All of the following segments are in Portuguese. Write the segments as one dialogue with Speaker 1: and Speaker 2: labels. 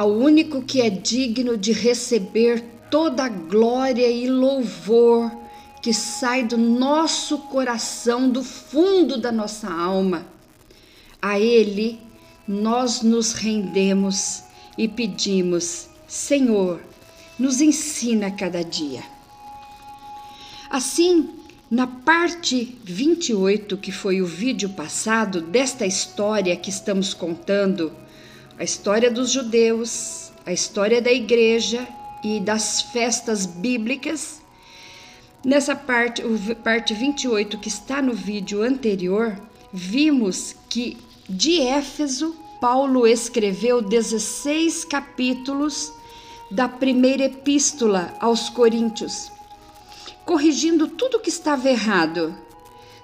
Speaker 1: ao único que é digno de receber toda a glória e louvor que sai do nosso coração, do fundo da nossa alma. A Ele nós nos rendemos e pedimos: Senhor, nos ensina cada dia. Assim, na parte 28, que foi o vídeo passado desta história que estamos contando, a história dos judeus, a história da igreja e das festas bíblicas, nessa parte, parte 28 que está no vídeo anterior, vimos que de Éfeso, Paulo escreveu 16 capítulos da primeira epístola aos Coríntios, corrigindo tudo que estava errado.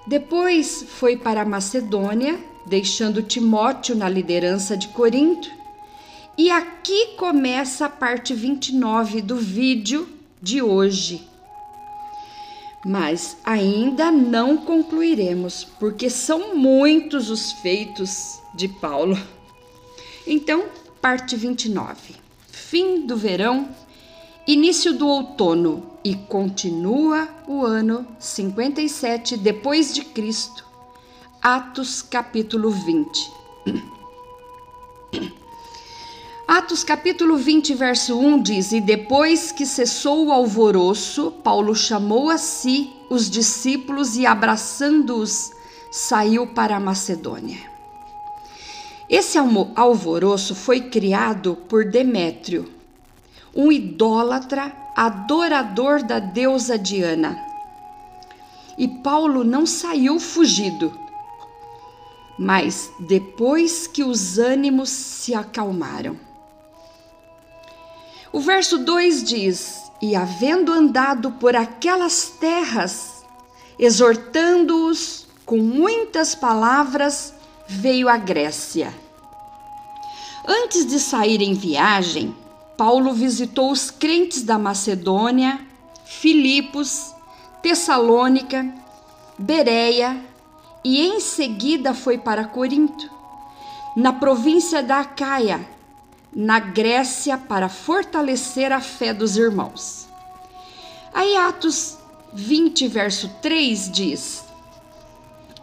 Speaker 1: Depois foi para Macedônia, deixando Timóteo na liderança de Corinto. E aqui começa a parte 29 do vídeo de hoje. Mas ainda não concluiremos, porque são muitos os feitos de Paulo. Então, parte 29 fim do verão, início do outono e continua o ano 57 depois de Cristo. Atos capítulo 20. Atos capítulo 20, verso 1 diz: E depois que cessou o alvoroço, Paulo chamou a si os discípulos e, abraçando-os, saiu para a Macedônia. Esse alvoroço foi criado por Demétrio, um idólatra adorador da deusa Diana. E Paulo não saiu fugido, mas depois que os ânimos se acalmaram. O verso 2 diz: E havendo andado por aquelas terras, exortando-os com muitas palavras, veio à Grécia. Antes de sair em viagem, Paulo visitou os crentes da Macedônia, Filipos, Tessalônica, Bereia e em seguida foi para Corinto, na província da Acaia, na Grécia, para fortalecer a fé dos irmãos. Aí Atos 20, verso 3 diz: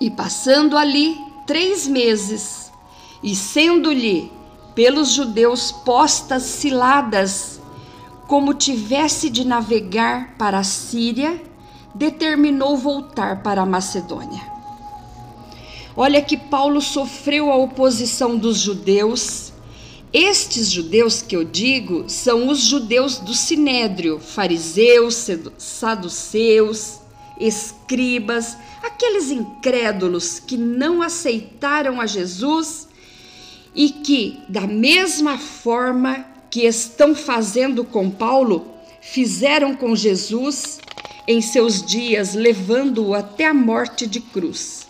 Speaker 1: E passando ali, três meses, e sendo-lhe pelos judeus postas ciladas, como tivesse de navegar para a Síria, determinou voltar para a Macedônia. Olha que Paulo sofreu a oposição dos judeus. Estes judeus que eu digo são os judeus do sinédrio, fariseus, saduceus, escribas, aqueles incrédulos que não aceitaram a Jesus e que, da mesma forma que estão fazendo com Paulo, fizeram com Jesus em seus dias, levando-o até a morte de cruz.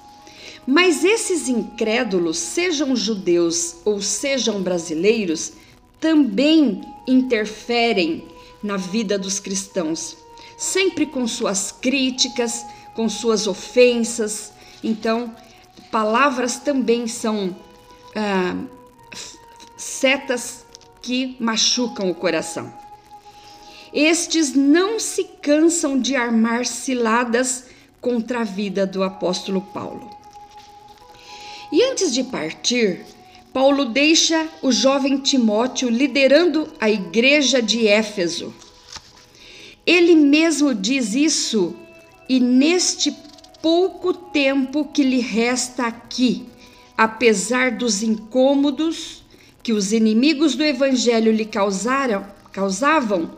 Speaker 1: Mas esses incrédulos, sejam judeus ou sejam brasileiros, também interferem na vida dos cristãos, sempre com suas críticas, com suas ofensas. Então, palavras também são ah, setas que machucam o coração. Estes não se cansam de armar ciladas contra a vida do apóstolo Paulo. E antes de partir, Paulo deixa o jovem Timóteo liderando a igreja de Éfeso. Ele mesmo diz isso e neste pouco tempo que lhe resta aqui, apesar dos incômodos que os inimigos do evangelho lhe causaram, causavam,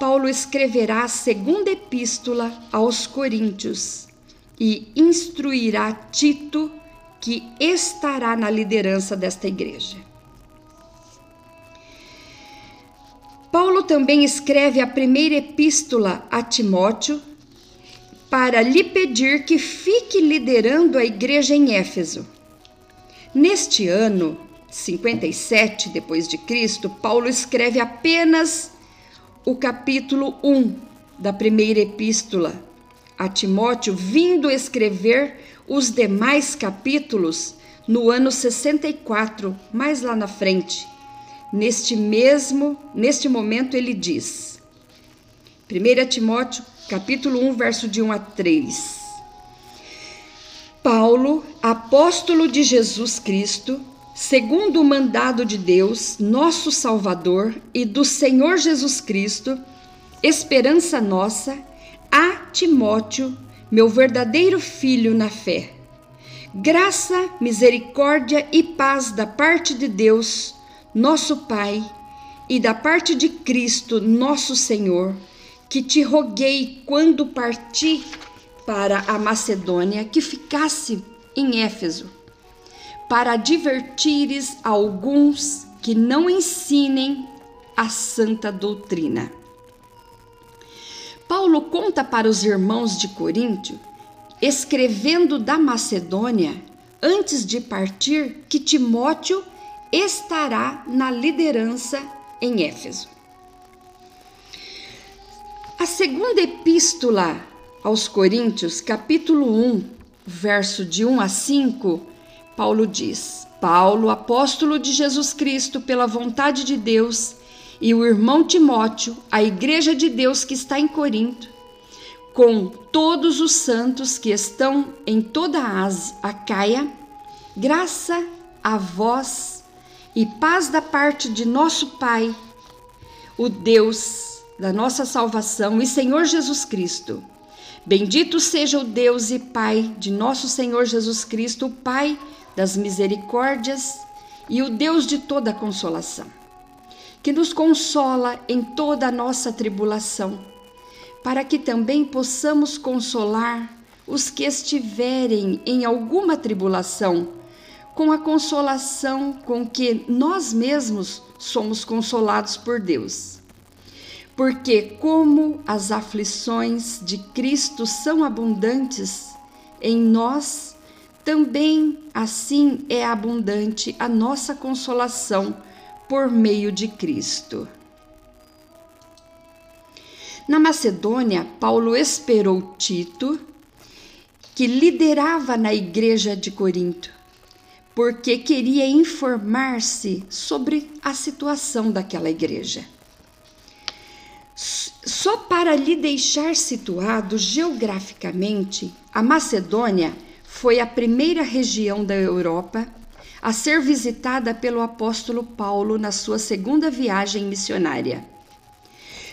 Speaker 1: Paulo escreverá a segunda epístola aos Coríntios e instruirá Tito, que estará na liderança desta igreja. Paulo também escreve a primeira epístola a Timóteo para lhe pedir que fique liderando a igreja em Éfeso. Neste ano 57 depois de Cristo, Paulo escreve apenas o capítulo 1 da primeira epístola a Timóteo, vindo escrever os demais capítulos no ano 64, mais lá na frente, neste mesmo, neste momento ele diz. 1 Timóteo, capítulo 1, verso de 1 a 3. Paulo, apóstolo de Jesus Cristo, segundo o mandado de Deus, nosso Salvador e do Senhor Jesus Cristo, esperança nossa, a Timóteo, meu verdadeiro filho na fé. Graça, misericórdia e paz da parte de Deus, nosso Pai, e da parte de Cristo, nosso Senhor, que te roguei quando parti para a Macedônia que ficasse em Éfeso, para advertires alguns que não ensinem a santa doutrina. Paulo conta para os irmãos de Coríntio, escrevendo da Macedônia, antes de partir, que Timóteo estará na liderança em Éfeso. A segunda epístola aos Coríntios, capítulo 1, verso de 1 a 5, Paulo diz: Paulo, apóstolo de Jesus Cristo, pela vontade de Deus, e o irmão Timóteo, a igreja de Deus que está em Corinto, com todos os santos que estão em toda a Acaia, graça a vós e paz da parte de nosso Pai, o Deus da nossa salvação e Senhor Jesus Cristo. Bendito seja o Deus e Pai de nosso Senhor Jesus Cristo, o Pai das misericórdias e o Deus de toda consolação, que nos consola em toda a nossa tribulação, para que também possamos consolar os que estiverem em alguma tribulação com a consolação com que nós mesmos somos consolados por Deus. Porque, como as aflições de Cristo são abundantes em nós, também assim é abundante a nossa consolação por meio de Cristo. Na Macedônia, Paulo esperou Tito, que liderava na igreja de Corinto porque queria informar-se sobre a situação daquela igreja. Só para lhe deixar situado geograficamente, a Macedônia foi a primeira região da Europa a ser visitada pelo apóstolo Paulo na sua segunda viagem missionária.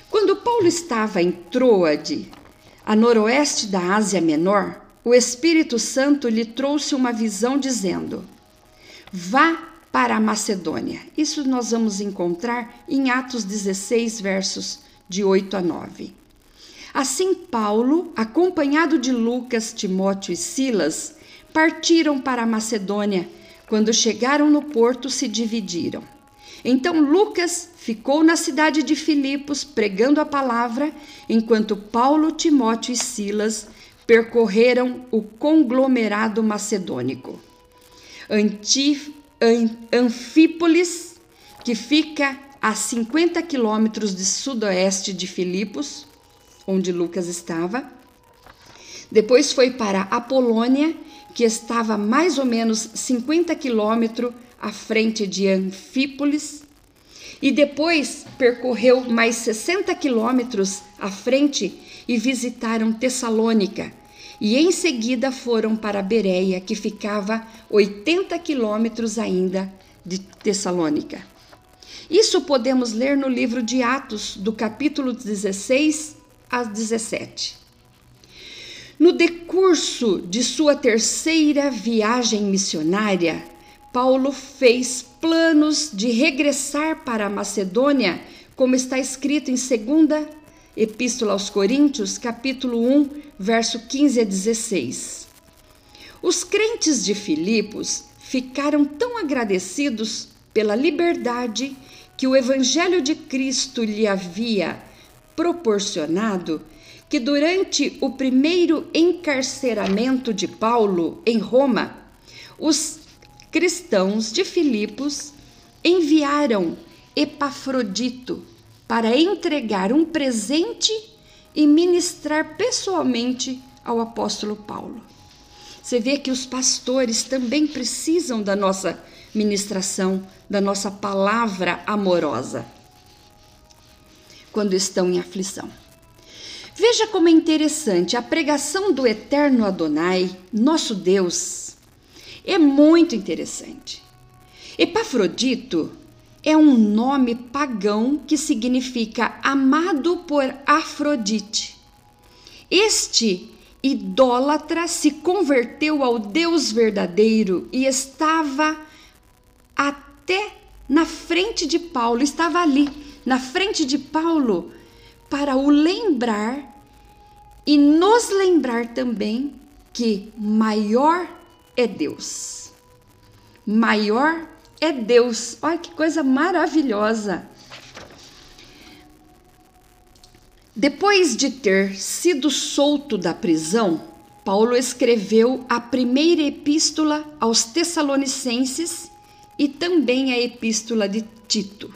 Speaker 1: Quando Paulo estava em Troade, a noroeste da Ásia Menor, o Espírito Santo lhe trouxe uma visão dizendo: Vá para a Macedônia. Isso nós vamos encontrar em Atos 16, versos de 8 a 9. Assim, Paulo, acompanhado de Lucas, Timóteo e Silas, partiram para a Macedônia. Quando chegaram no porto, se dividiram. Então Lucas ficou na cidade de Filipos pregando a palavra, enquanto Paulo, Timóteo e Silas percorreram o conglomerado macedônico. Antif, Anfípolis, que fica a 50 quilômetros de sudoeste de Filipos, onde Lucas estava. Depois foi para Apolônia, que estava mais ou menos 50 quilômetros à frente de Anfípolis. E depois percorreu mais 60 quilômetros à frente e visitaram Tessalônica, e em seguida foram para Bereia, que ficava 80 quilômetros ainda de Tessalônica. Isso podemos ler no livro de Atos, do capítulo 16 a 17. No decurso de sua terceira viagem missionária, Paulo fez planos de regressar para a Macedônia, como está escrito em 2 Epístola aos Coríntios, capítulo 1, verso 15 a 16. Os crentes de Filipos ficaram tão agradecidos pela liberdade que o Evangelho de Cristo lhe havia proporcionado que durante o primeiro encarceramento de Paulo em Roma, os cristãos de Filipos enviaram Epafrodito, para entregar um presente e ministrar pessoalmente ao apóstolo Paulo. Você vê que os pastores também precisam da nossa ministração da nossa palavra amorosa quando estão em aflição. Veja como é interessante a pregação do eterno Adonai, nosso Deus, é muito interessante. Epafrodito é um nome pagão que significa amado por Afrodite. Este idólatra se converteu ao Deus verdadeiro e estava até na frente de Paulo, estava ali, na frente de Paulo, para o lembrar e nos lembrar também que maior é Deus. Maior é Deus. Olha que coisa maravilhosa. Depois de ter sido solto da prisão, Paulo escreveu a primeira epístola aos Tessalonicenses e também a epístola de Tito.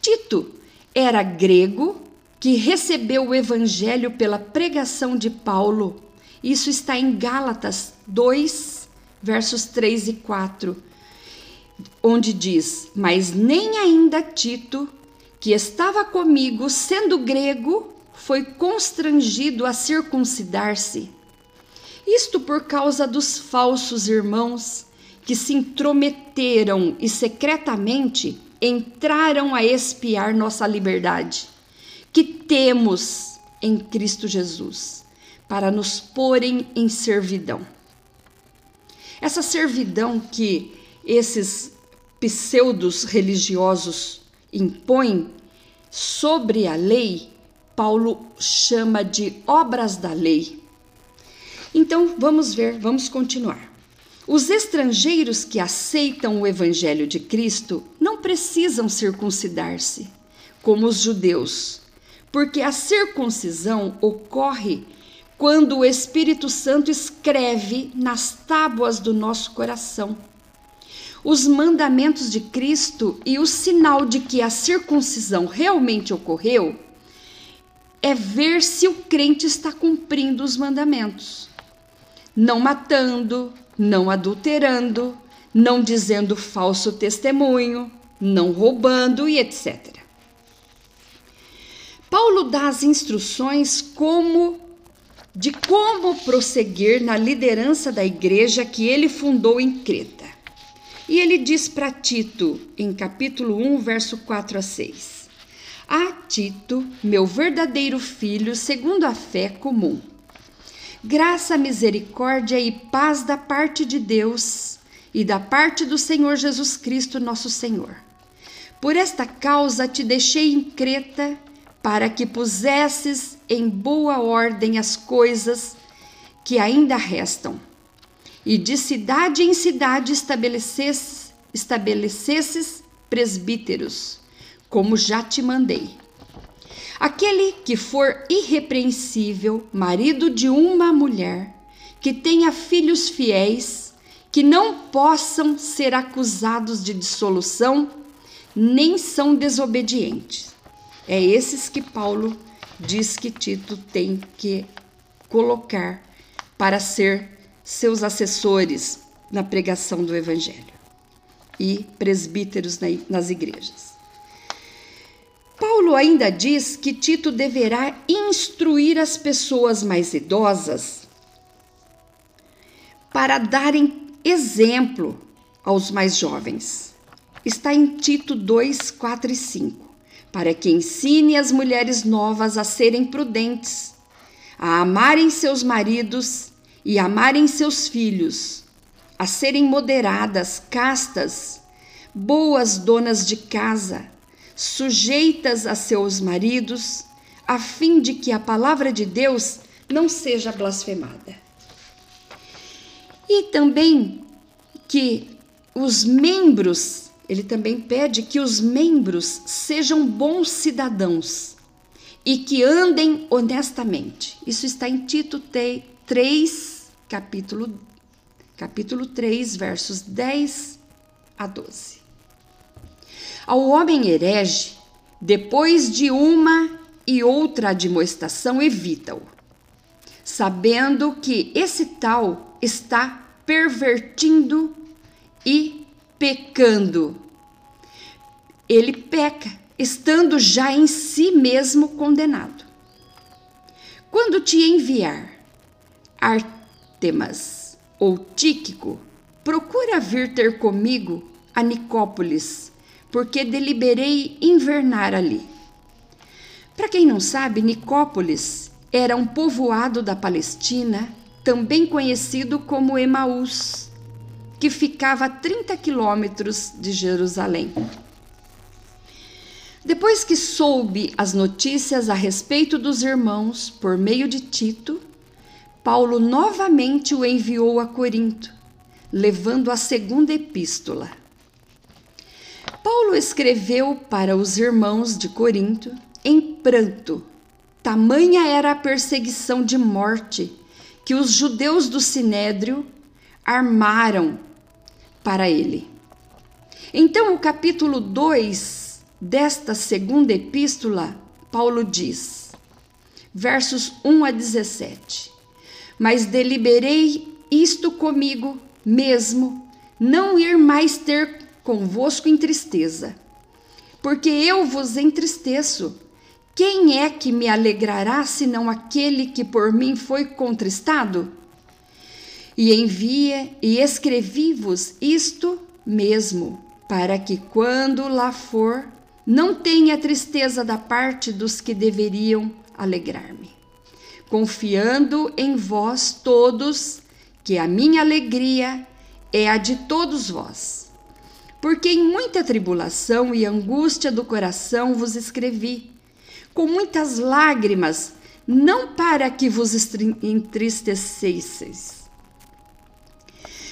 Speaker 1: Tito era grego que recebeu o evangelho pela pregação de Paulo. Isso está em Gálatas 2, versos 3 e 4, onde diz: Mas nem ainda Tito, que estava comigo, sendo grego, foi constrangido a circuncidar-se. Isto por causa dos falsos irmãos que se intrometeram e secretamente entraram a espiar nossa liberdade, que temos em Cristo Jesus, para nos porem em servidão. Essa servidão que esses pseudos religiosos impõem sobre a lei, Paulo chama de obras da lei. Então, vamos ver, vamos continuar. Os estrangeiros que aceitam o Evangelho de Cristo não precisam circuncidar-se, como os judeus, porque a circuncisão ocorre quando o Espírito Santo escreve nas tábuas do nosso coração. Os mandamentos de Cristo e o sinal de que a circuncisão realmente ocorreu é ver se o crente está cumprindo os mandamentos, não matando, não adulterando, não dizendo falso testemunho, não roubando e etc. Paulo dá as instruções como de como prosseguir na liderança da igreja que ele fundou em Creta. E ele diz para Tito, em capítulo 1, verso 4 a 6: A Tito, meu verdadeiro filho, segundo a fé comum graça, misericórdia e paz da parte de Deus e da parte do Senhor Jesus Cristo, nosso Senhor. Por esta causa te deixei em Creta, para que pusesses em boa ordem as coisas que ainda restam, e de cidade em cidade estabelecesses, estabelecesses presbíteros, como já te mandei. Aquele que for irrepreensível, marido de uma mulher, que tenha filhos fiéis, que não possam ser acusados de dissolução, nem são desobedientes. É esses que Paulo diz que Tito tem que colocar para ser seus assessores na pregação do Evangelho e presbíteros nas igrejas. Paulo ainda diz que Tito deverá instruir as pessoas mais idosas para darem exemplo aos mais jovens. Está em Tito 2, 4 e 5. Para que ensine as mulheres novas a serem prudentes, a amarem seus maridos e amarem seus filhos, a serem moderadas, castas, boas donas de casa sujeitas a seus maridos, a fim de que a palavra de Deus não seja blasfemada. E também que os membros, ele também pede que os membros sejam bons cidadãos e que andem honestamente. Isso está em Tito 3, capítulo, capítulo 3, versos 10 a 12. Ao homem herege, depois de uma e outra admoestação, evita-o, sabendo que esse tal está pervertindo e pecando. Ele peca, estando já em si mesmo condenado. Quando te enviar Artemas ou Tíquico, procura vir ter comigo a Nicópolis, porque deliberei invernar ali. Para quem não sabe, Nicópolis era um povoado da Palestina, também conhecido como Emaús, que ficava a 30 quilômetros de Jerusalém. Depois que soube as notícias a respeito dos irmãos por meio de Tito, Paulo novamente o enviou a Corinto, levando a segunda epístola. Paulo escreveu para os irmãos de Corinto em pranto. Tamanha era a perseguição de morte que os judeus do Sinédrio armaram para ele. Então, o capítulo 2 desta segunda epístola, Paulo diz, versos 1 a 17: Mas deliberei isto comigo mesmo, não ir mais ter convosco em tristeza, porque eu vos entristeço. Quem é que me alegrará senão aquele que por mim foi contristado? E envia e escrevi-vos isto mesmo, para que quando lá for, não tenha tristeza da parte dos que deveriam alegrar-me. Confiando em vós todos, que a minha alegria é a de todos vós. Porque em muita tribulação e angústia do coração vos escrevi, com muitas lágrimas, não para que vos entristecesseis,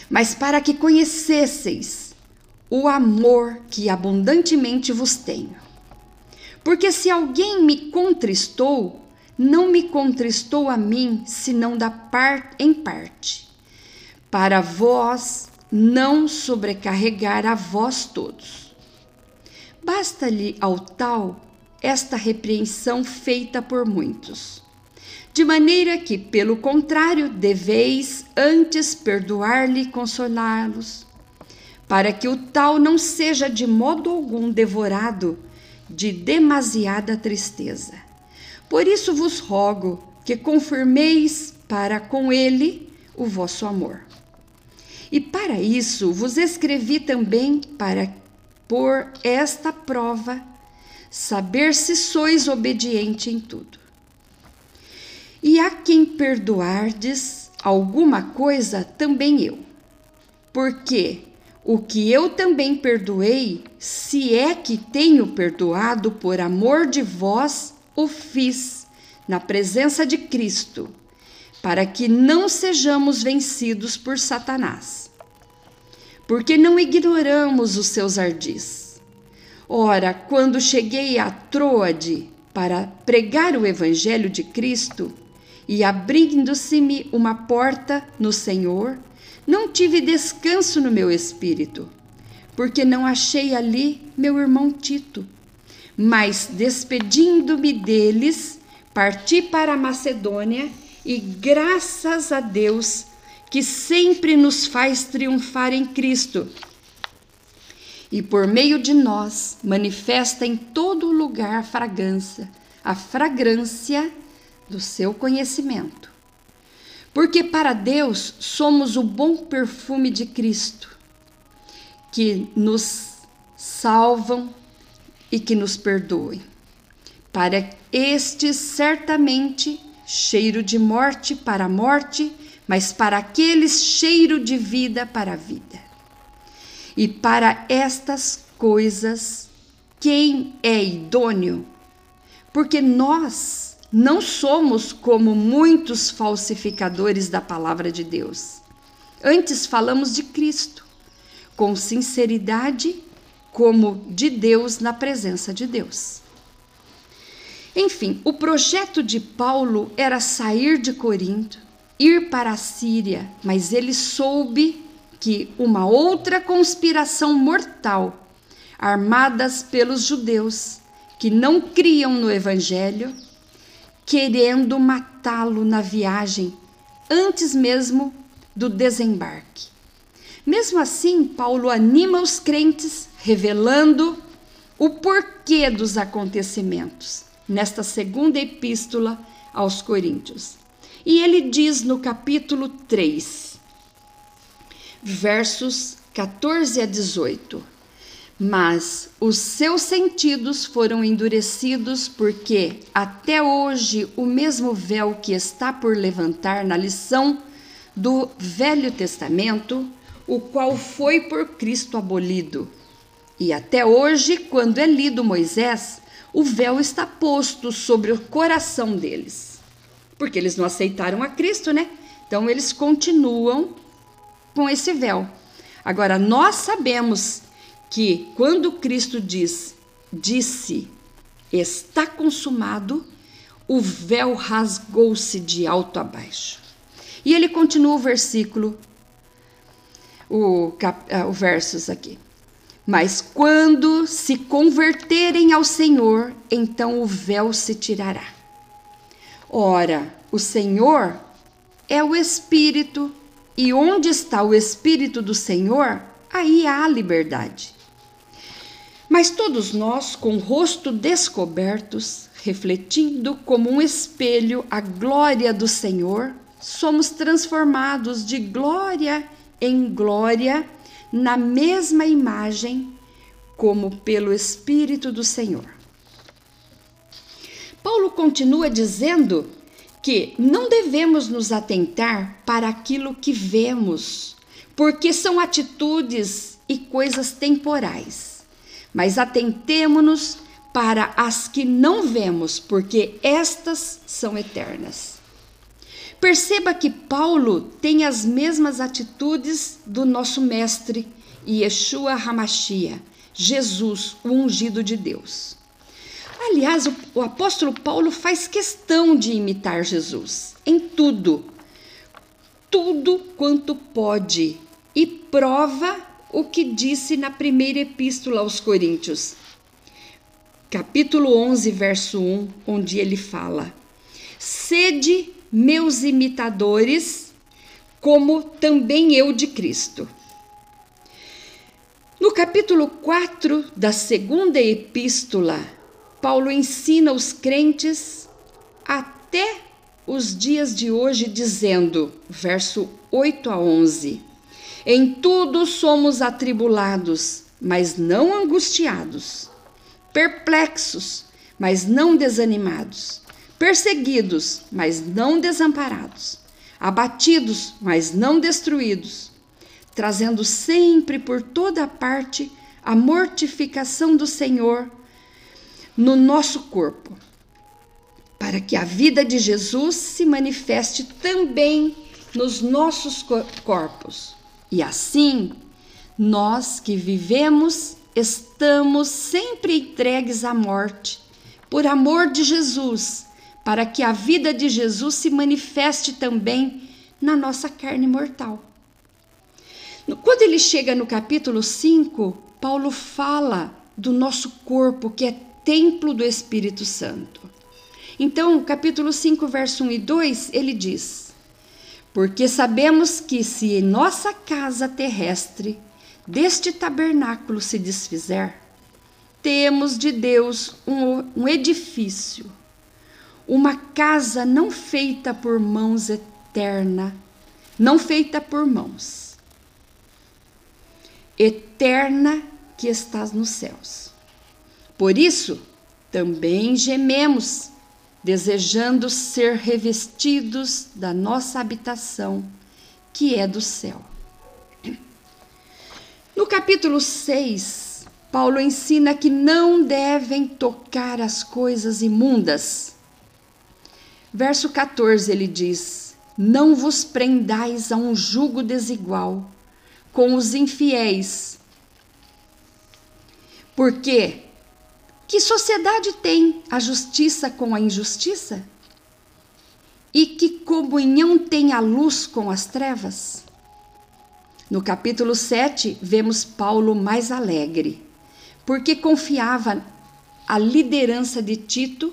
Speaker 1: mas para que conhecesseis o amor que abundantemente vos tenho. Porque se alguém me contristou, não me contristou a mim, senão da parte em parte, para vós não sobrecarregar a vós todos. Basta-lhe ao tal esta repreensão feita por muitos de maneira que, pelo contrário, deveis antes perdoar-lhe e consolá-los, para que o tal não seja de modo algum devorado de demasiada tristeza. Por isso vos rogo que confirmeis para com ele o vosso amor. E para isso vos escrevi também para por esta prova saber se sois obediente em tudo. E a quem perdoardes alguma coisa, também eu. Porque o que eu também perdoei, se é que tenho perdoado por amor de vós, o fiz na presença de Cristo, para que não sejamos vencidos por Satanás. Porque não ignoramos os seus ardis. Ora, quando cheguei a Troade para pregar o evangelho de Cristo, e abrindo-se-me uma porta no Senhor, não tive descanso no meu espírito, porque não achei ali meu irmão Tito. Mas, despedindo-me deles, parti para a Macedônia e, graças a Deus, que sempre nos faz triunfar em Cristo. E por meio de nós manifesta em todo lugar a fragrância, a fragrância do seu conhecimento. Porque para Deus somos o bom perfume de Cristo, que nos salvam e que nos perdoem. Para estes, certamente, cheiro de morte para a morte, mas para aqueles, cheiro de vida para a vida. E para estas coisas, quem é idôneo? Porque nós não somos como muitos falsificadores da palavra de Deus. Antes falamos de Cristo, com sinceridade, como de Deus na presença de Deus. Enfim, o projeto de Paulo era sair de Corinto, ir para a Síria, mas ele soube que uma outra conspiração mortal, armadas pelos judeus que não criam no Evangelho, querendo matá-lo na viagem, antes mesmo do desembarque. Mesmo assim, Paulo anima os crentes, revelando o porquê dos acontecimentos nesta segunda epístola aos Coríntios. E ele diz no capítulo 3, versos 14 a 18: Mas os seus sentidos foram endurecidos, porque até hoje o mesmo véu que está por levantar na lição do Velho Testamento, o qual foi por Cristo abolido. E até hoje, quando é lido Moisés, o véu está posto sobre o coração deles. Porque eles não aceitaram a Cristo, né? Então eles continuam com esse véu. Agora nós sabemos que quando Cristo diz, disse, está consumado, o véu rasgou-se de alto a baixo. E ele continua o versículo, o, cap, uh, o versos aqui. Mas quando se converterem ao Senhor, então o véu se tirará. Ora, o Senhor é o Espírito, e onde está o Espírito do Senhor, aí há liberdade. Mas todos nós, com o rosto descobertos, refletindo como um espelho a glória do Senhor, somos transformados de glória em glória na mesma imagem, como pelo Espírito do Senhor. Paulo continua dizendo que não devemos nos atentar para aquilo que vemos, porque são atitudes e coisas temporais, mas atentemo-nos para as que não vemos, porque estas são eternas. Perceba que Paulo tem as mesmas atitudes do nosso mestre Yeshua Hamashia, Jesus, o ungido de Deus. Aliás, o, o apóstolo Paulo faz questão de imitar Jesus em tudo, tudo quanto pode, e prova o que disse na primeira epístola aos Coríntios, capítulo 11, verso 1, onde ele fala: Sede meus imitadores, como também eu de Cristo. No capítulo 4 da segunda epístola, Paulo ensina os crentes até os dias de hoje, dizendo, verso 8 a 11: Em tudo somos atribulados, mas não angustiados, perplexos, mas não desanimados perseguidos, mas não desamparados, abatidos, mas não destruídos, trazendo sempre por toda parte a mortificação do Senhor no nosso corpo, para que a vida de Jesus se manifeste também nos nossos corpos. E assim, nós que vivemos, estamos sempre entregues à morte, por amor de Jesus para que a vida de Jesus se manifeste também na nossa carne mortal. Quando ele chega no capítulo 5, Paulo fala do nosso corpo, que é templo do Espírito Santo. Então, capítulo 5, verso 1 e 2, ele diz: Porque sabemos que se em nossa casa terrestre deste tabernáculo se desfizer, temos de Deus um, um edifício uma casa não feita por mãos eterna, não feita por mãos, eterna que estás nos céus. Por isso, também gememos, desejando ser revestidos da nossa habitação, que é do céu. No capítulo 6, Paulo ensina que não devem tocar as coisas imundas Verso 14 ele diz: Não vos prendais a um jugo desigual com os infiéis. Porque que sociedade tem a justiça com a injustiça? E que comunhão tem a luz com as trevas? No capítulo 7, vemos Paulo mais alegre, porque confiava a liderança de Tito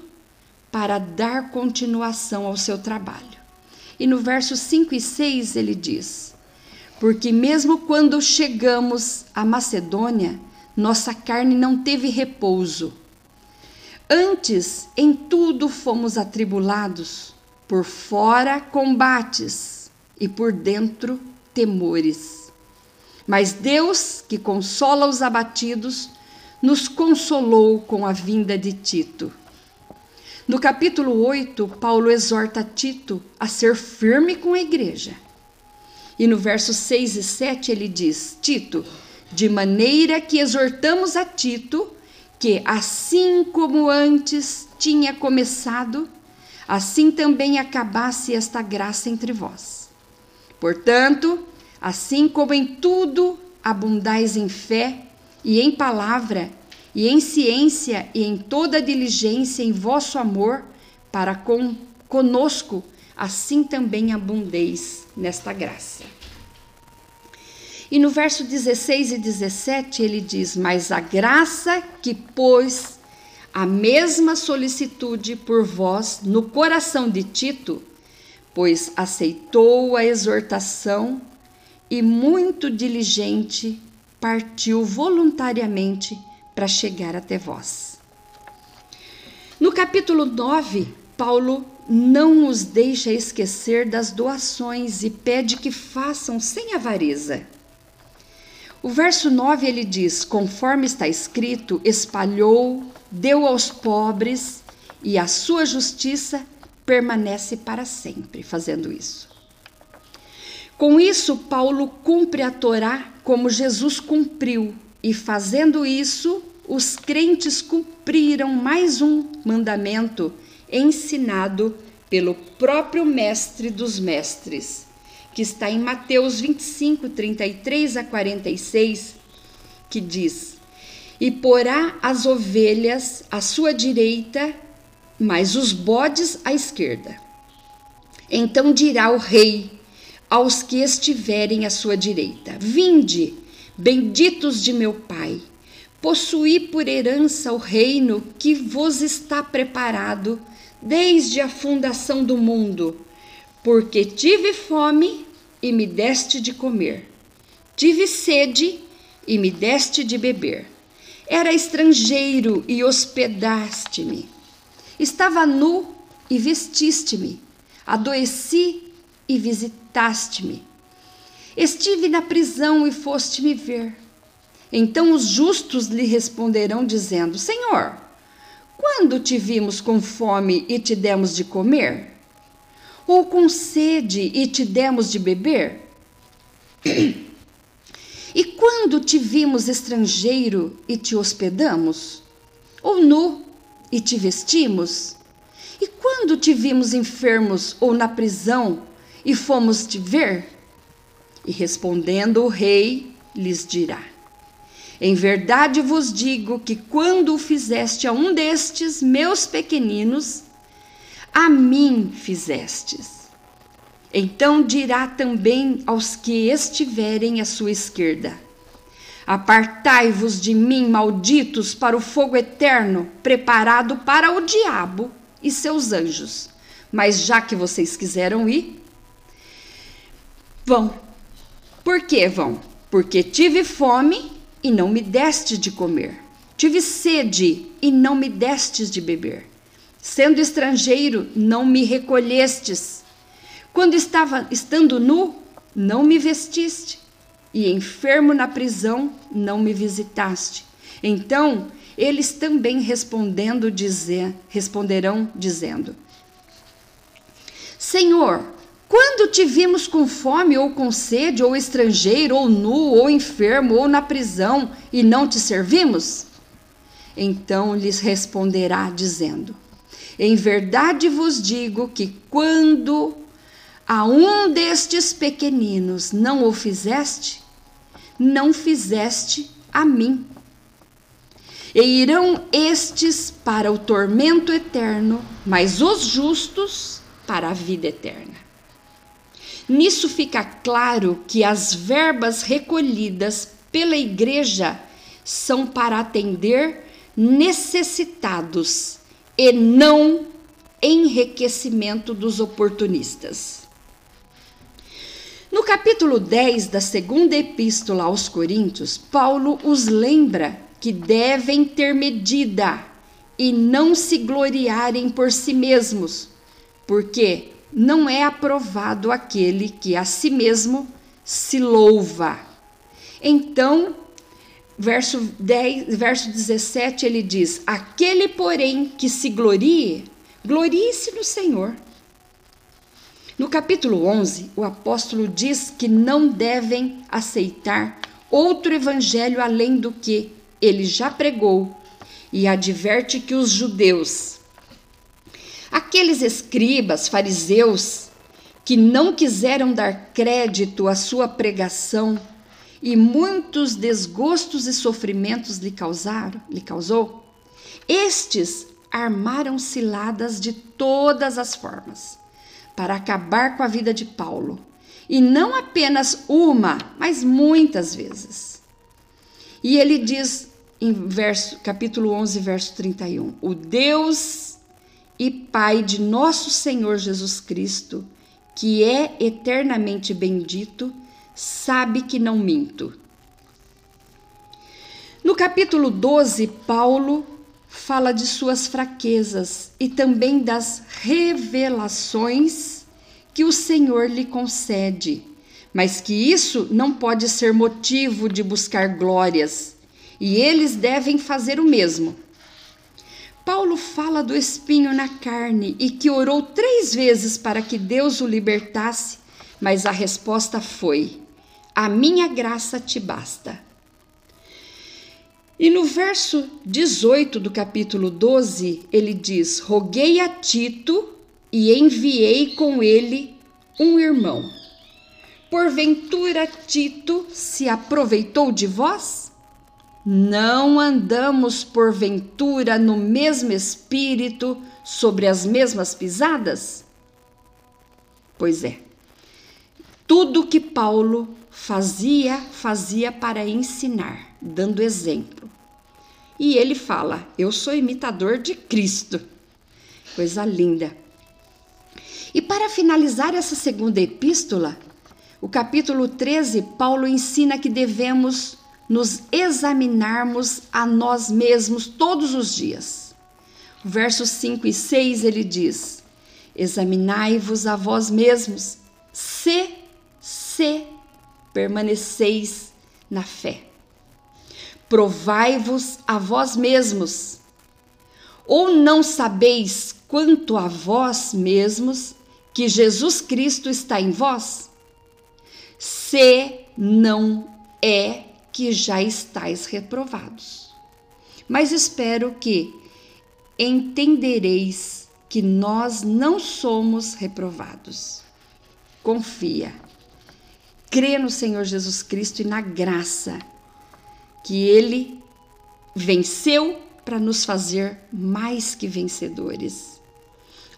Speaker 1: para dar continuação ao seu trabalho. E no verso 5 e 6 ele diz: porque mesmo quando chegamos à Macedônia, nossa carne não teve repouso. Antes, em tudo fomos atribulados, por fora combates e por dentro temores. Mas Deus, que consola os abatidos, nos consolou com a vinda de Tito. No capítulo 8, Paulo exorta Tito a ser firme com a igreja. E no versos 6 e 7 ele diz: Tito, de maneira que exortamos a Tito que, assim como antes tinha começado, assim também acabasse esta graça entre vós. Portanto, assim como em tudo abundais em fé e em palavra, e em ciência e em toda diligência em vosso amor para com conosco, assim também abundeis nesta graça. E no verso 16 e 17 ele diz: Mas a graça que pôs a mesma solicitude por vós no coração de Tito, pois aceitou a exortação e, muito diligente, partiu voluntariamente para chegar até vós. No capítulo 9, Paulo não os deixa esquecer das doações e pede que façam sem avareza. O verso 9 ele diz: Conforme está escrito, espalhou, deu aos pobres, e a sua justiça permanece para sempre, fazendo isso. Com isso, Paulo cumpre a Torá como Jesus cumpriu, e fazendo isso, os crentes cumpriram mais um mandamento ensinado pelo próprio Mestre dos Mestres que está em Mateus 25, 33 a 46, que diz: E porá as ovelhas à sua direita, mas os bodes à esquerda. Então dirá o rei aos que estiverem à sua direita: Vinde, benditos de meu Pai, possuí por herança o reino que vos está preparado desde a fundação do mundo porque tive fome e me deste de comer, tive sede e me deste de beber. Era estrangeiro e hospedaste-me. Estava nu e vestiste-me. Adoeci e visitaste-me. Estive na prisão e foste me ver. Então os justos lhe responderão, dizendo: Senhor, quando te vimos com fome e te demos de comer? ou com sede e te demos de beber? E quando te vimos estrangeiro e te hospedamos? Ou nu e te vestimos? E quando te vimos enfermos ou na prisão e fomos te ver? E respondendo o rei, lhes dirá: Em verdade vos digo que quando o fizeste a um destes meus pequeninos, a mim fizestes. Então dirá também aos que estiverem à sua esquerda: Apartai-vos de mim, malditos, para o fogo eterno, preparado para o diabo e seus anjos. Mas já que vocês quiseram ir, vão. Por que vão? Porque tive fome e não me deste de comer. Tive sede e não me destes de beber. Sendo estrangeiro, não me recolhestes. Quando estava estando nu, não me vestiste. E enfermo na prisão, não me visitaste. Então, eles também respondendo dizer, responderão dizendo: Senhor, quando te vimos com fome ou com sede, ou estrangeiro, ou nu, ou enfermo, ou na prisão, e não te servimos? Então lhes responderá dizendo: em verdade vos digo que quando a um destes pequeninos não o fizeste, não fizeste a mim. E irão estes para o tormento eterno, mas os justos para a vida eterna. Nisso fica claro que as verbas recolhidas pela igreja são para atender necessitados e não enriquecimento dos oportunistas. No capítulo 10 da segunda epístola aos Coríntios, Paulo os lembra que devem ter medida e não se gloriarem por si mesmos, porque não é aprovado aquele que a si mesmo se louva. Então, verso, 10, verso 17, ele diz: Aquele, porém, que se glorie, glorie-se no Senhor. No capítulo 11, o apóstolo diz que não devem aceitar outro evangelho além do que ele já pregou e adverte que os judeus, aqueles escribas, fariseus, que não quiseram dar crédito à sua pregação e muitos desgostos e sofrimentos lhe causaram, lhe causou, estes armaram ciladas de todas as formas para acabar com a vida de Paulo. E não apenas uma, mas muitas vezes. E ele diz em verso, capítulo 11, verso 31: O Deus e Pai de nosso Senhor Jesus Cristo, que é eternamente bendito, sabe que não minto. No capítulo 12, Paulo fala de suas fraquezas e também das revelações que o Senhor lhe concede, mas que isso não pode ser motivo de buscar glórias, e eles devem fazer o mesmo. Paulo fala do espinho na carne e que orou três vezes para que Deus o libertasse, mas a resposta foi: A minha graça te basta. E no verso 18 do capítulo 12, ele diz: Roguei a Tito e enviei com ele um irmão. Porventura Tito se aproveitou de vós? Não andamos porventura no mesmo espírito, sobre as mesmas pisadas? Pois é. Tudo que Paulo fazia, fazia para ensinar, dando exemplo. E ele fala: Eu sou imitador de Cristo. Coisa linda. E para finalizar essa segunda epístola, o capítulo 13, Paulo ensina que devemos nos examinarmos a nós mesmos todos os dias. Versos 5 e 6 ele diz: Examinai-vos a vós mesmos, se, se permaneceis na fé. Provai-vos a vós mesmos. Ou não sabeis quanto a vós mesmos que Jesus Cristo está em vós? Se não é que já estáis reprovados. Mas espero que entendereis que nós não somos reprovados. Confia crê no Senhor Jesus Cristo e na graça que ele venceu para nos fazer mais que vencedores.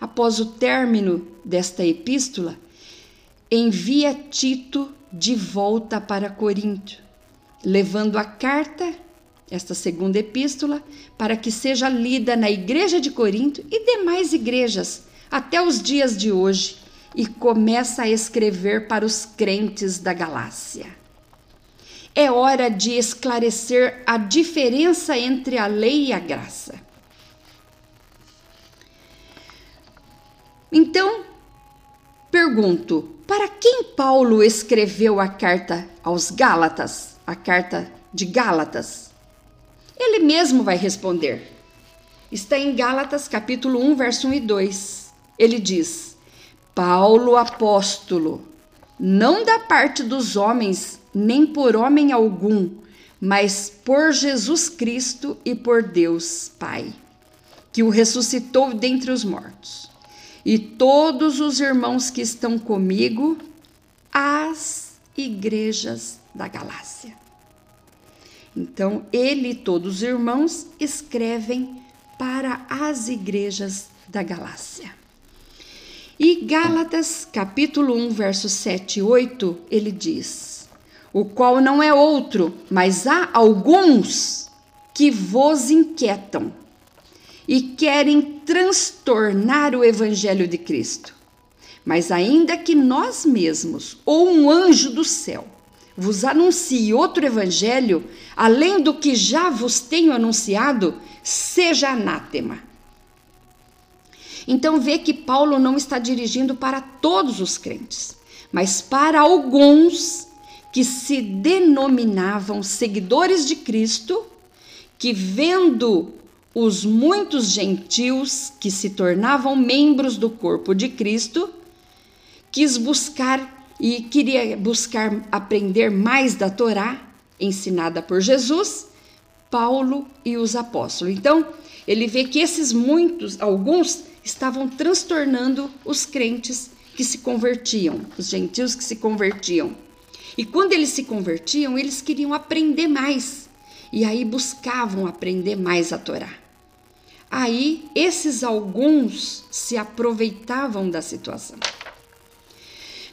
Speaker 1: Após o término desta epístola, envia Tito de volta para Corinto, levando a carta, esta segunda epístola, para que seja lida na igreja de Corinto e demais igrejas até os dias de hoje e começa a escrever para os crentes da Galácia. É hora de esclarecer a diferença entre a lei e a graça. Então, pergunto: para quem Paulo escreveu a carta aos Gálatas, a carta de Gálatas? Ele mesmo vai responder. Está em Gálatas, capítulo 1, verso 1 e 2. Ele diz: Paulo apóstolo, não da parte dos homens, nem por homem algum, mas por Jesus Cristo e por Deus Pai, que o ressuscitou dentre os mortos. E todos os irmãos que estão comigo, as igrejas da Galácia. Então, ele e todos os irmãos escrevem para as igrejas da Galácia. E Gálatas, capítulo 1, versos 7 e 8, ele diz: O qual não é outro, mas há alguns que vos inquietam e querem transtornar o evangelho de Cristo. Mas ainda que nós mesmos ou um anjo do céu vos anuncie outro evangelho, além do que já vos tenho anunciado, seja anátema. Então vê que Paulo não está dirigindo para todos os crentes, mas para alguns que se denominavam seguidores de Cristo, que vendo os muitos gentios que se tornavam membros do corpo de Cristo, quis buscar e queria buscar aprender mais da Torá, ensinada por Jesus, Paulo e os apóstolos. Então, ele vê que esses muitos, alguns, estavam transtornando os crentes que se convertiam, os gentios que se convertiam. E quando eles se convertiam, eles queriam aprender mais. E aí buscavam aprender mais a Torá. Aí esses alguns se aproveitavam da situação.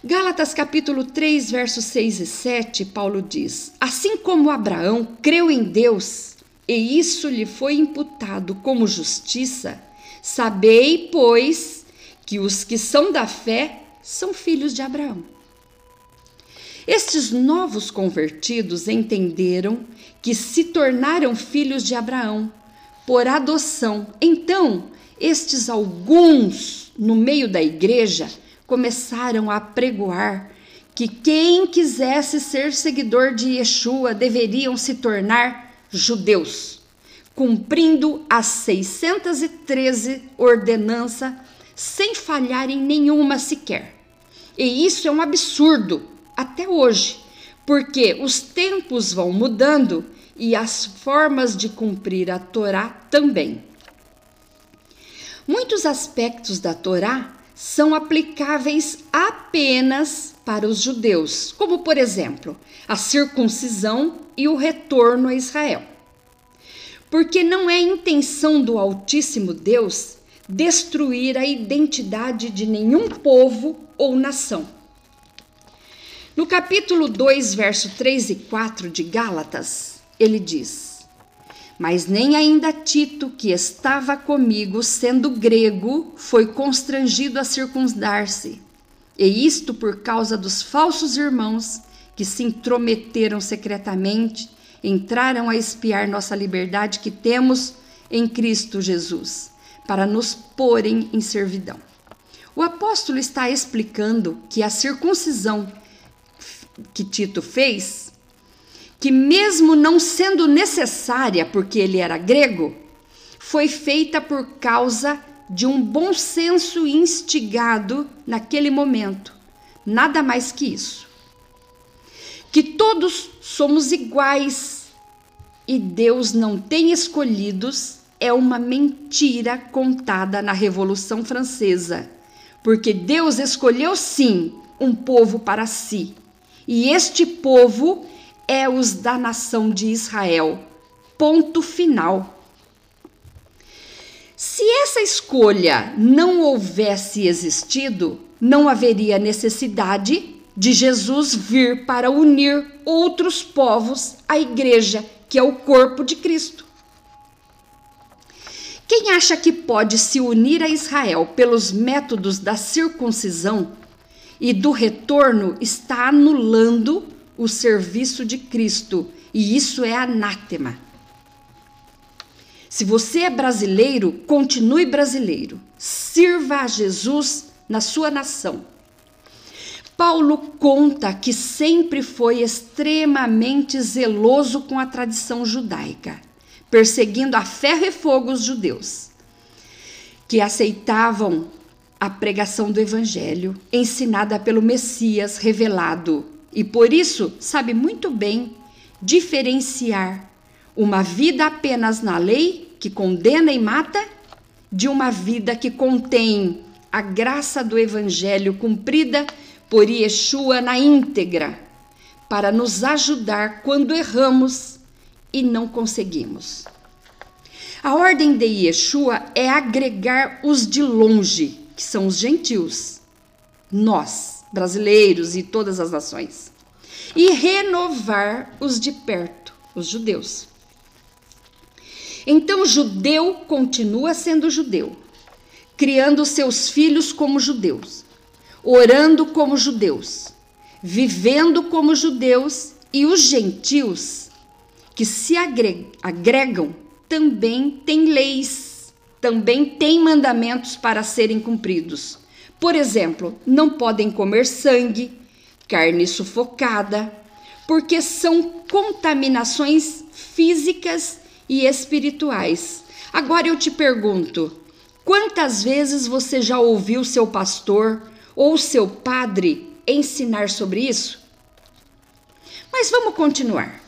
Speaker 1: Gálatas capítulo 3, versos 6 e 7, Paulo diz: Assim como Abraão creu em Deus, e isso lhe foi imputado como justiça, sabei, pois, que os que são da fé são filhos de Abraão. Estes novos convertidos entenderam que se tornaram filhos de Abraão por adoção. Então, estes alguns no meio da igreja começaram a pregoar que quem quisesse ser seguidor de Yeshua deveriam se tornar judeus, cumprindo as 613 ordenanças sem falhar em nenhuma sequer. E isso é um absurdo até hoje, porque os tempos vão mudando e as formas de cumprir a Torá também. Muitos aspectos da Torá são aplicáveis apenas para os judeus, como por exemplo, a circuncisão e o retorno a Israel. Porque não é intenção do Altíssimo Deus destruir a identidade de nenhum povo ou nação. No capítulo 2, verso 3 e 4 de Gálatas, ele diz: mas nem ainda Tito, que estava comigo, sendo grego, foi constrangido a circundar-se. E isto por causa dos falsos irmãos que se intrometeram secretamente, entraram a espiar nossa liberdade que temos em Cristo Jesus, para nos porem em servidão. O apóstolo está explicando que a circuncisão que Tito fez que, mesmo não sendo necessária porque ele era grego, foi feita por causa de um bom senso instigado naquele momento. Nada mais que isso. Que todos somos iguais e Deus não tem escolhidos é uma mentira contada na Revolução Francesa, porque Deus escolheu sim um povo para si. E este povo é os da nação de Israel. Ponto final. Se essa escolha não houvesse existido, não haveria necessidade de Jesus vir para unir outros povos à igreja, que é o corpo de Cristo. Quem acha que pode se unir a Israel pelos métodos da circuncisão e do retorno está anulando o serviço de Cristo, e isso é anátema. Se você é brasileiro, continue brasileiro. Sirva a Jesus na sua nação. Paulo conta que sempre foi extremamente zeloso com a tradição judaica, perseguindo a ferro e fogo os judeus, que aceitavam a pregação do evangelho ensinada pelo Messias revelado e por isso sabe muito bem diferenciar uma vida apenas na lei, que condena e mata, de uma vida que contém a graça do Evangelho cumprida por Yeshua na íntegra, para nos ajudar quando erramos e não conseguimos. A ordem de Yeshua é agregar os de longe, que são os gentios, nós brasileiros e todas as nações, e renovar os de perto, os judeus. Então, judeu continua sendo judeu, criando seus filhos como judeus. orando como judeus, vivendo como judeus, e os gentios que se agregam também têm leis, também têm mandamentos para serem cumpridos. Por exemplo, não podem comer sangue, carne sufocada, porque são contaminações físicas e espirituais. Agora eu te pergunto: quantas vezes você já ouviu seu pastor ou seu padre ensinar sobre isso? Mas vamos continuar.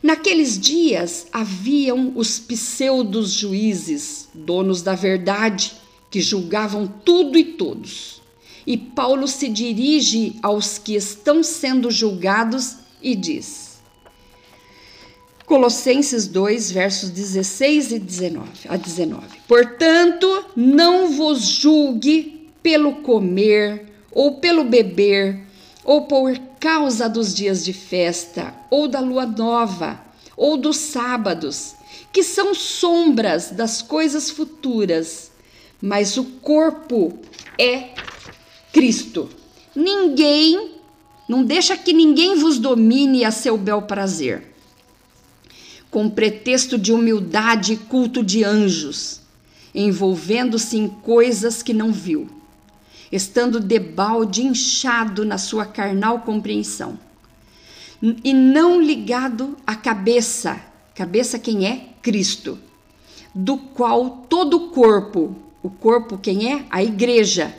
Speaker 1: Naqueles dias haviam os pseudos juízes, donos da verdade, que julgavam tudo e todos. E Paulo se dirige aos que estão sendo julgados e diz: Colossenses 2, versos 16 e 19, a 19. Portanto, não vos julgue pelo comer, ou pelo beber, ou por causa dos dias de festa, ou da lua nova, ou dos sábados, que são sombras das coisas futuras, mas o corpo é Cristo. Ninguém, não deixa que ninguém vos domine a seu bel prazer com pretexto de humildade e culto de anjos, envolvendo-se em coisas que não viu, estando debalde inchado na sua carnal compreensão, e não ligado à cabeça, cabeça quem é? Cristo, do qual todo o corpo, o corpo quem é? A igreja,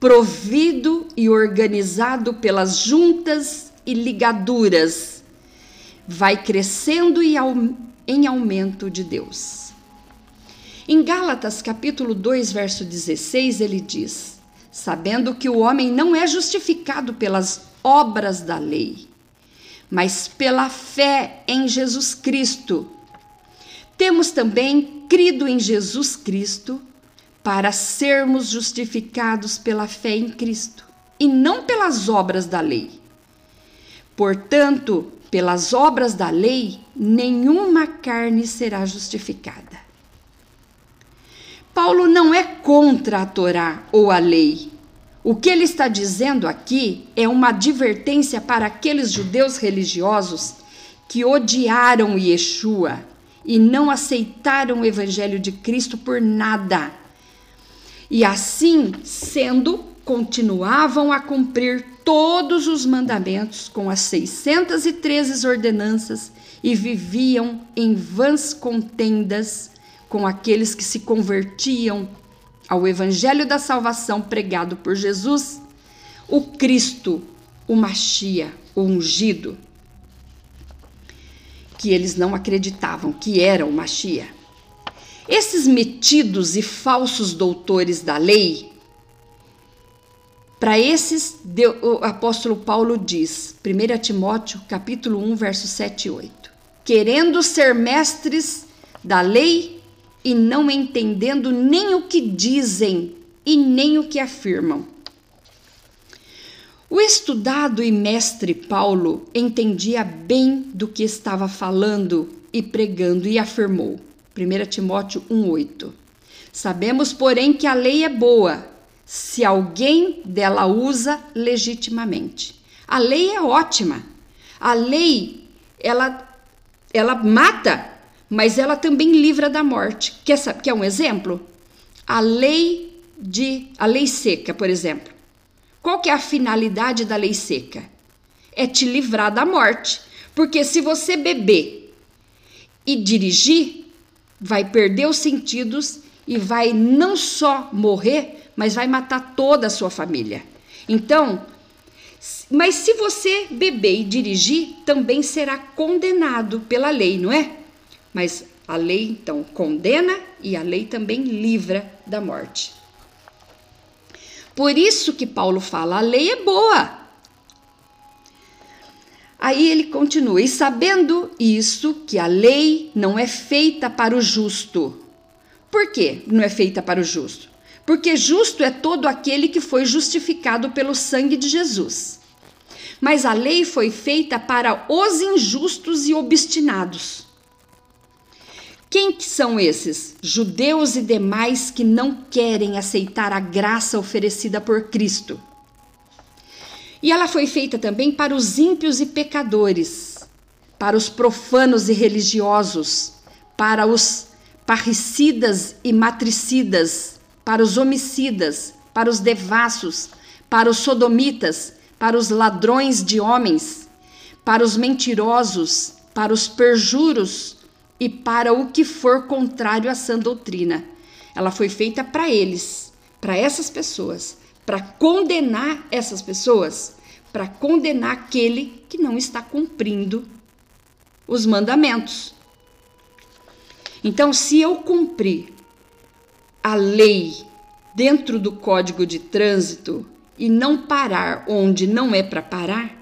Speaker 1: provido e organizado pelas juntas e ligaduras vai crescendo e em aumento de Deus. Em Gálatas capítulo 2, verso 16, ele diz: Sabendo que o homem não é justificado pelas obras da lei, mas pela fé em Jesus Cristo. Temos também crido em Jesus Cristo para sermos justificados pela fé em Cristo e não pelas obras da lei. Portanto, pelas obras da lei, nenhuma carne será justificada. Paulo não é contra a Torá ou a lei. O que ele está dizendo aqui é uma advertência para aqueles judeus religiosos que odiaram Yeshua e não aceitaram o evangelho de Cristo por nada. E assim, sendo, continuavam a cumprir todos os mandamentos com as 613 ordenanças e viviam em vãs contendas com aqueles que se convertiam ao evangelho da salvação pregado por Jesus, o Cristo, o Machia, o ungido, que eles não acreditavam que era o Machia. Esses metidos e falsos doutores da lei para esses, o apóstolo Paulo diz, 1 Timóteo, capítulo 1, versos 7 e 8, querendo ser mestres da lei e não entendendo nem o que dizem e nem o que afirmam. O estudado e mestre Paulo entendia bem do que estava falando e pregando e afirmou, 1 Timóteo 1,8. Sabemos, porém, que a lei é boa se alguém dela usa legitimamente. A lei é ótima. A lei, ela, ela mata, mas ela também livra da morte. Quer, quer um exemplo? A lei de a lei seca, por exemplo. Qual que é a finalidade da lei seca? É te livrar da morte. Porque se você beber e dirigir, vai perder os sentidos e vai não só morrer, mas vai matar toda a sua família. Então, mas se você beber e dirigir, também será condenado pela lei, não é? Mas a lei então condena e a lei também livra da morte. Por isso que Paulo fala: a lei é boa. Aí ele continua: e sabendo isso, que a lei não é feita para o justo. Por quê? Não é feita para o justo? porque justo é todo aquele que foi justificado pelo sangue de Jesus. Mas a lei foi feita para os injustos e obstinados. Quem que são esses? Judeus e demais que não querem aceitar a graça oferecida por Cristo. E ela foi feita também para os ímpios e pecadores, para os profanos e religiosos, para os parricidas e matricidas, para os homicidas, para os devassos, para os sodomitas, para os ladrões de homens, para os mentirosos, para os perjuros e para o que for contrário à sã doutrina. Ela foi feita para eles, para essas pessoas, para condenar essas pessoas, para condenar aquele que não está cumprindo os mandamentos. Então, se eu cumprir a lei dentro do código de trânsito e não parar onde não é para parar,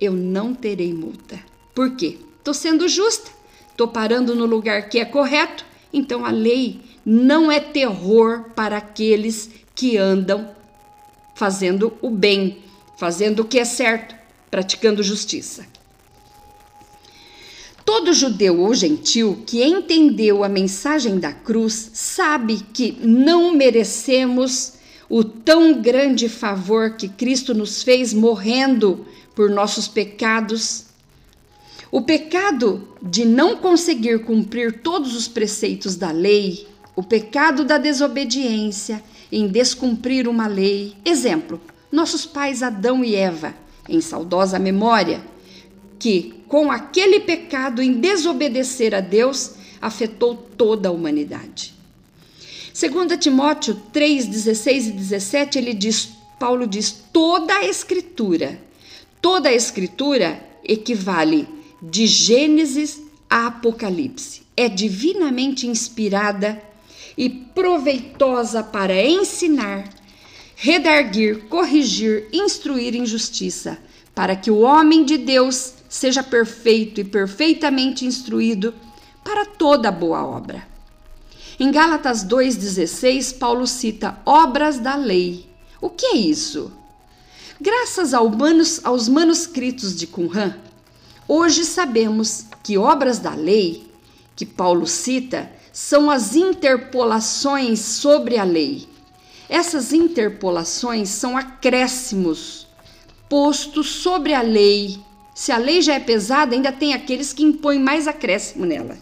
Speaker 1: eu não terei multa. Por quê? Estou sendo justa, estou parando no lugar que é correto, então a lei não é terror para aqueles que andam fazendo o bem, fazendo o que é certo, praticando justiça. Todo judeu ou gentil que entendeu a mensagem da cruz sabe que não merecemos o tão grande favor que Cristo nos fez morrendo por nossos pecados. O pecado de não conseguir cumprir todos os preceitos da lei, o pecado da desobediência em descumprir uma lei. Exemplo: nossos pais Adão e Eva, em saudosa memória, que com aquele pecado em desobedecer a Deus afetou toda a humanidade. Segundo Timóteo 3, 16 e 17, ele diz, Paulo diz, toda a escritura, toda a escritura equivale de Gênesis a Apocalipse. É divinamente inspirada e proveitosa para ensinar, redarguir, corrigir, instruir em justiça, para que o homem de Deus seja perfeito e perfeitamente instruído para toda boa obra. Em Gálatas 2,16, Paulo cita obras da lei. O que é isso? Graças ao manus, aos manuscritos de Qumran, hoje sabemos que obras da lei, que Paulo cita, são as interpolações sobre a lei. Essas interpolações são acréscimos postos sobre a lei. Se a lei já é pesada, ainda tem aqueles que impõem mais acréscimo nela.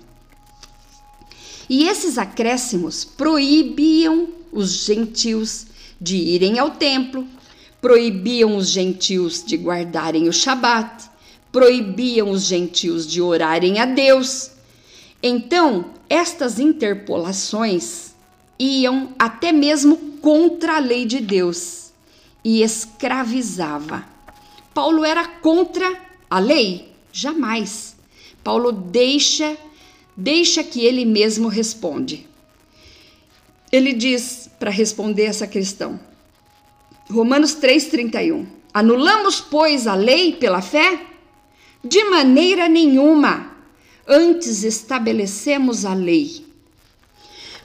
Speaker 1: E esses acréscimos proibiam os gentios de irem ao templo, proibiam os gentios de guardarem o Shabat, proibiam os gentios de orarem a Deus. Então, estas interpolações iam até mesmo contra a lei de Deus e escravizava. Paulo era contra a lei? Jamais. Paulo deixa deixa que ele mesmo responde. Ele diz para responder essa questão. Romanos 3:31. Anulamos, pois, a lei pela fé? De maneira nenhuma antes estabelecemos a lei.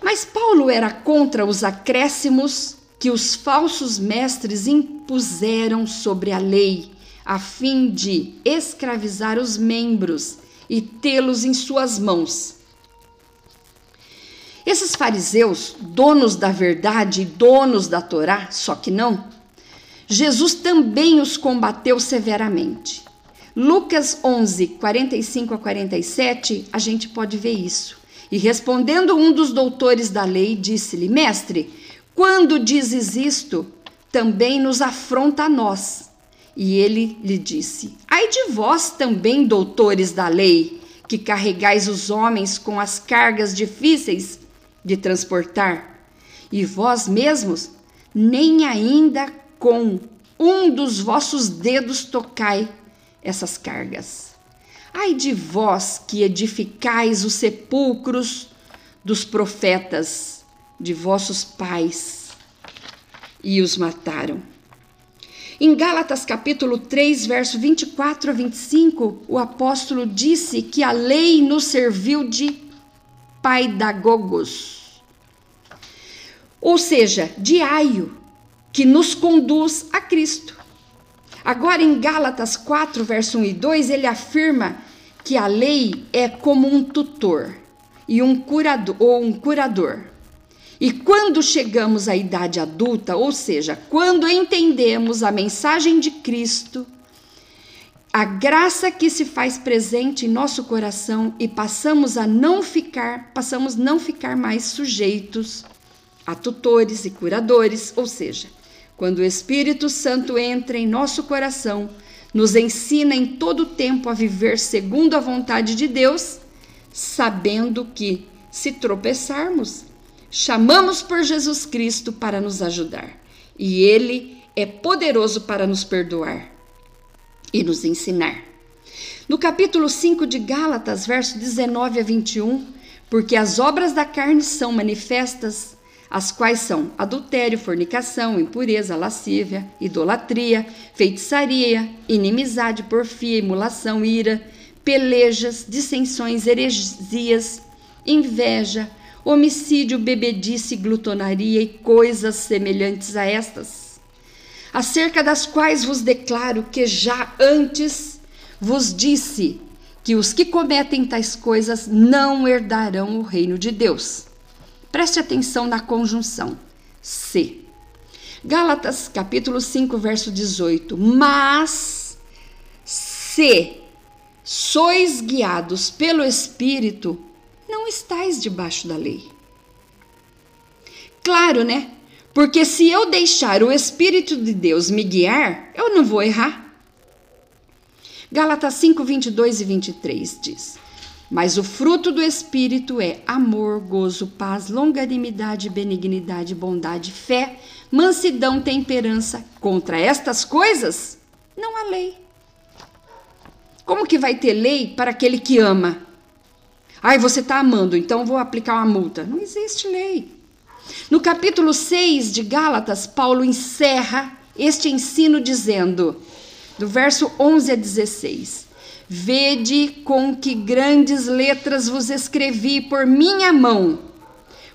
Speaker 1: Mas Paulo era contra os acréscimos que os falsos mestres impuseram sobre a lei, a fim de escravizar os membros e tê-los em suas mãos. Esses fariseus, donos da verdade e donos da Torá, só que não, Jesus também os combateu severamente. Lucas 11, 45 a 47, a gente pode ver isso. E respondendo um dos doutores da lei, disse-lhe: Mestre, quando dizes isto, também nos afronta a nós. E ele lhe disse: Ai de vós também, doutores da lei, que carregais os homens com as cargas difíceis de transportar, e vós mesmos nem ainda com um dos vossos dedos tocai essas cargas. Ai de vós que edificais os sepulcros dos profetas, de vossos pais, e os mataram. Em Gálatas capítulo 3, verso 24 a 25, o apóstolo disse que a lei nos serviu de paidagogos, ou seja, de aio, que nos conduz a Cristo. Agora, em Gálatas 4, verso 1 e 2, ele afirma que a lei é como um tutor e um curador, ou um curador. E quando chegamos à idade adulta, ou seja, quando entendemos a mensagem de Cristo, a graça que se faz presente em nosso coração e passamos a não ficar, passamos não ficar mais sujeitos a tutores e curadores, ou seja, quando o Espírito Santo entra em nosso coração, nos ensina em todo o tempo a viver segundo a vontade de Deus, sabendo que, se tropeçarmos, chamamos por Jesus Cristo para nos ajudar. E Ele é poderoso para nos perdoar e nos ensinar. No capítulo 5 de Gálatas, verso 19 a 21, porque as obras da carne são manifestas as quais são adultério, fornicação, impureza, lascívia, idolatria, feitiçaria, inimizade, porfia, emulação, ira, pelejas, dissensões, heresias, inveja, homicídio, bebedice, glutonaria e coisas semelhantes a estas, acerca das quais vos declaro que já antes vos disse que os que cometem tais coisas não herdarão o reino de Deus. Preste atenção na conjunção se. Gálatas capítulo 5, verso 18. Mas se sois guiados pelo Espírito, não estáis debaixo da lei. Claro, né? Porque se eu deixar o Espírito de Deus me guiar, eu não vou errar. Gálatas 5, 22 e 23 diz: mas o fruto do Espírito é amor, gozo, paz, longanimidade, benignidade, bondade, fé, mansidão, temperança. Contra estas coisas, não há lei. Como que vai ter lei para aquele que ama? Ai, você está amando, então vou aplicar uma multa. Não existe lei. No capítulo 6 de Gálatas, Paulo encerra este ensino dizendo, do verso 11 a 16: Vede com que grandes letras vos escrevi por minha mão,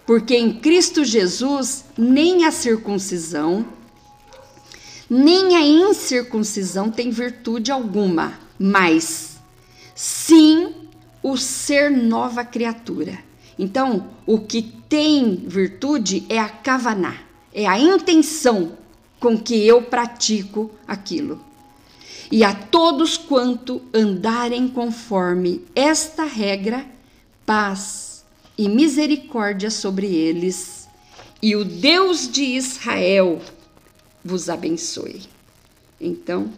Speaker 1: porque em Cristo Jesus nem a circuncisão, nem a incircuncisão tem virtude alguma, mas sim o ser nova criatura. Então, o que tem virtude é a kavaná, é a intenção com que eu pratico aquilo e a todos quanto andarem conforme esta regra, paz e misericórdia sobre eles, e o Deus de Israel vos abençoe. Então,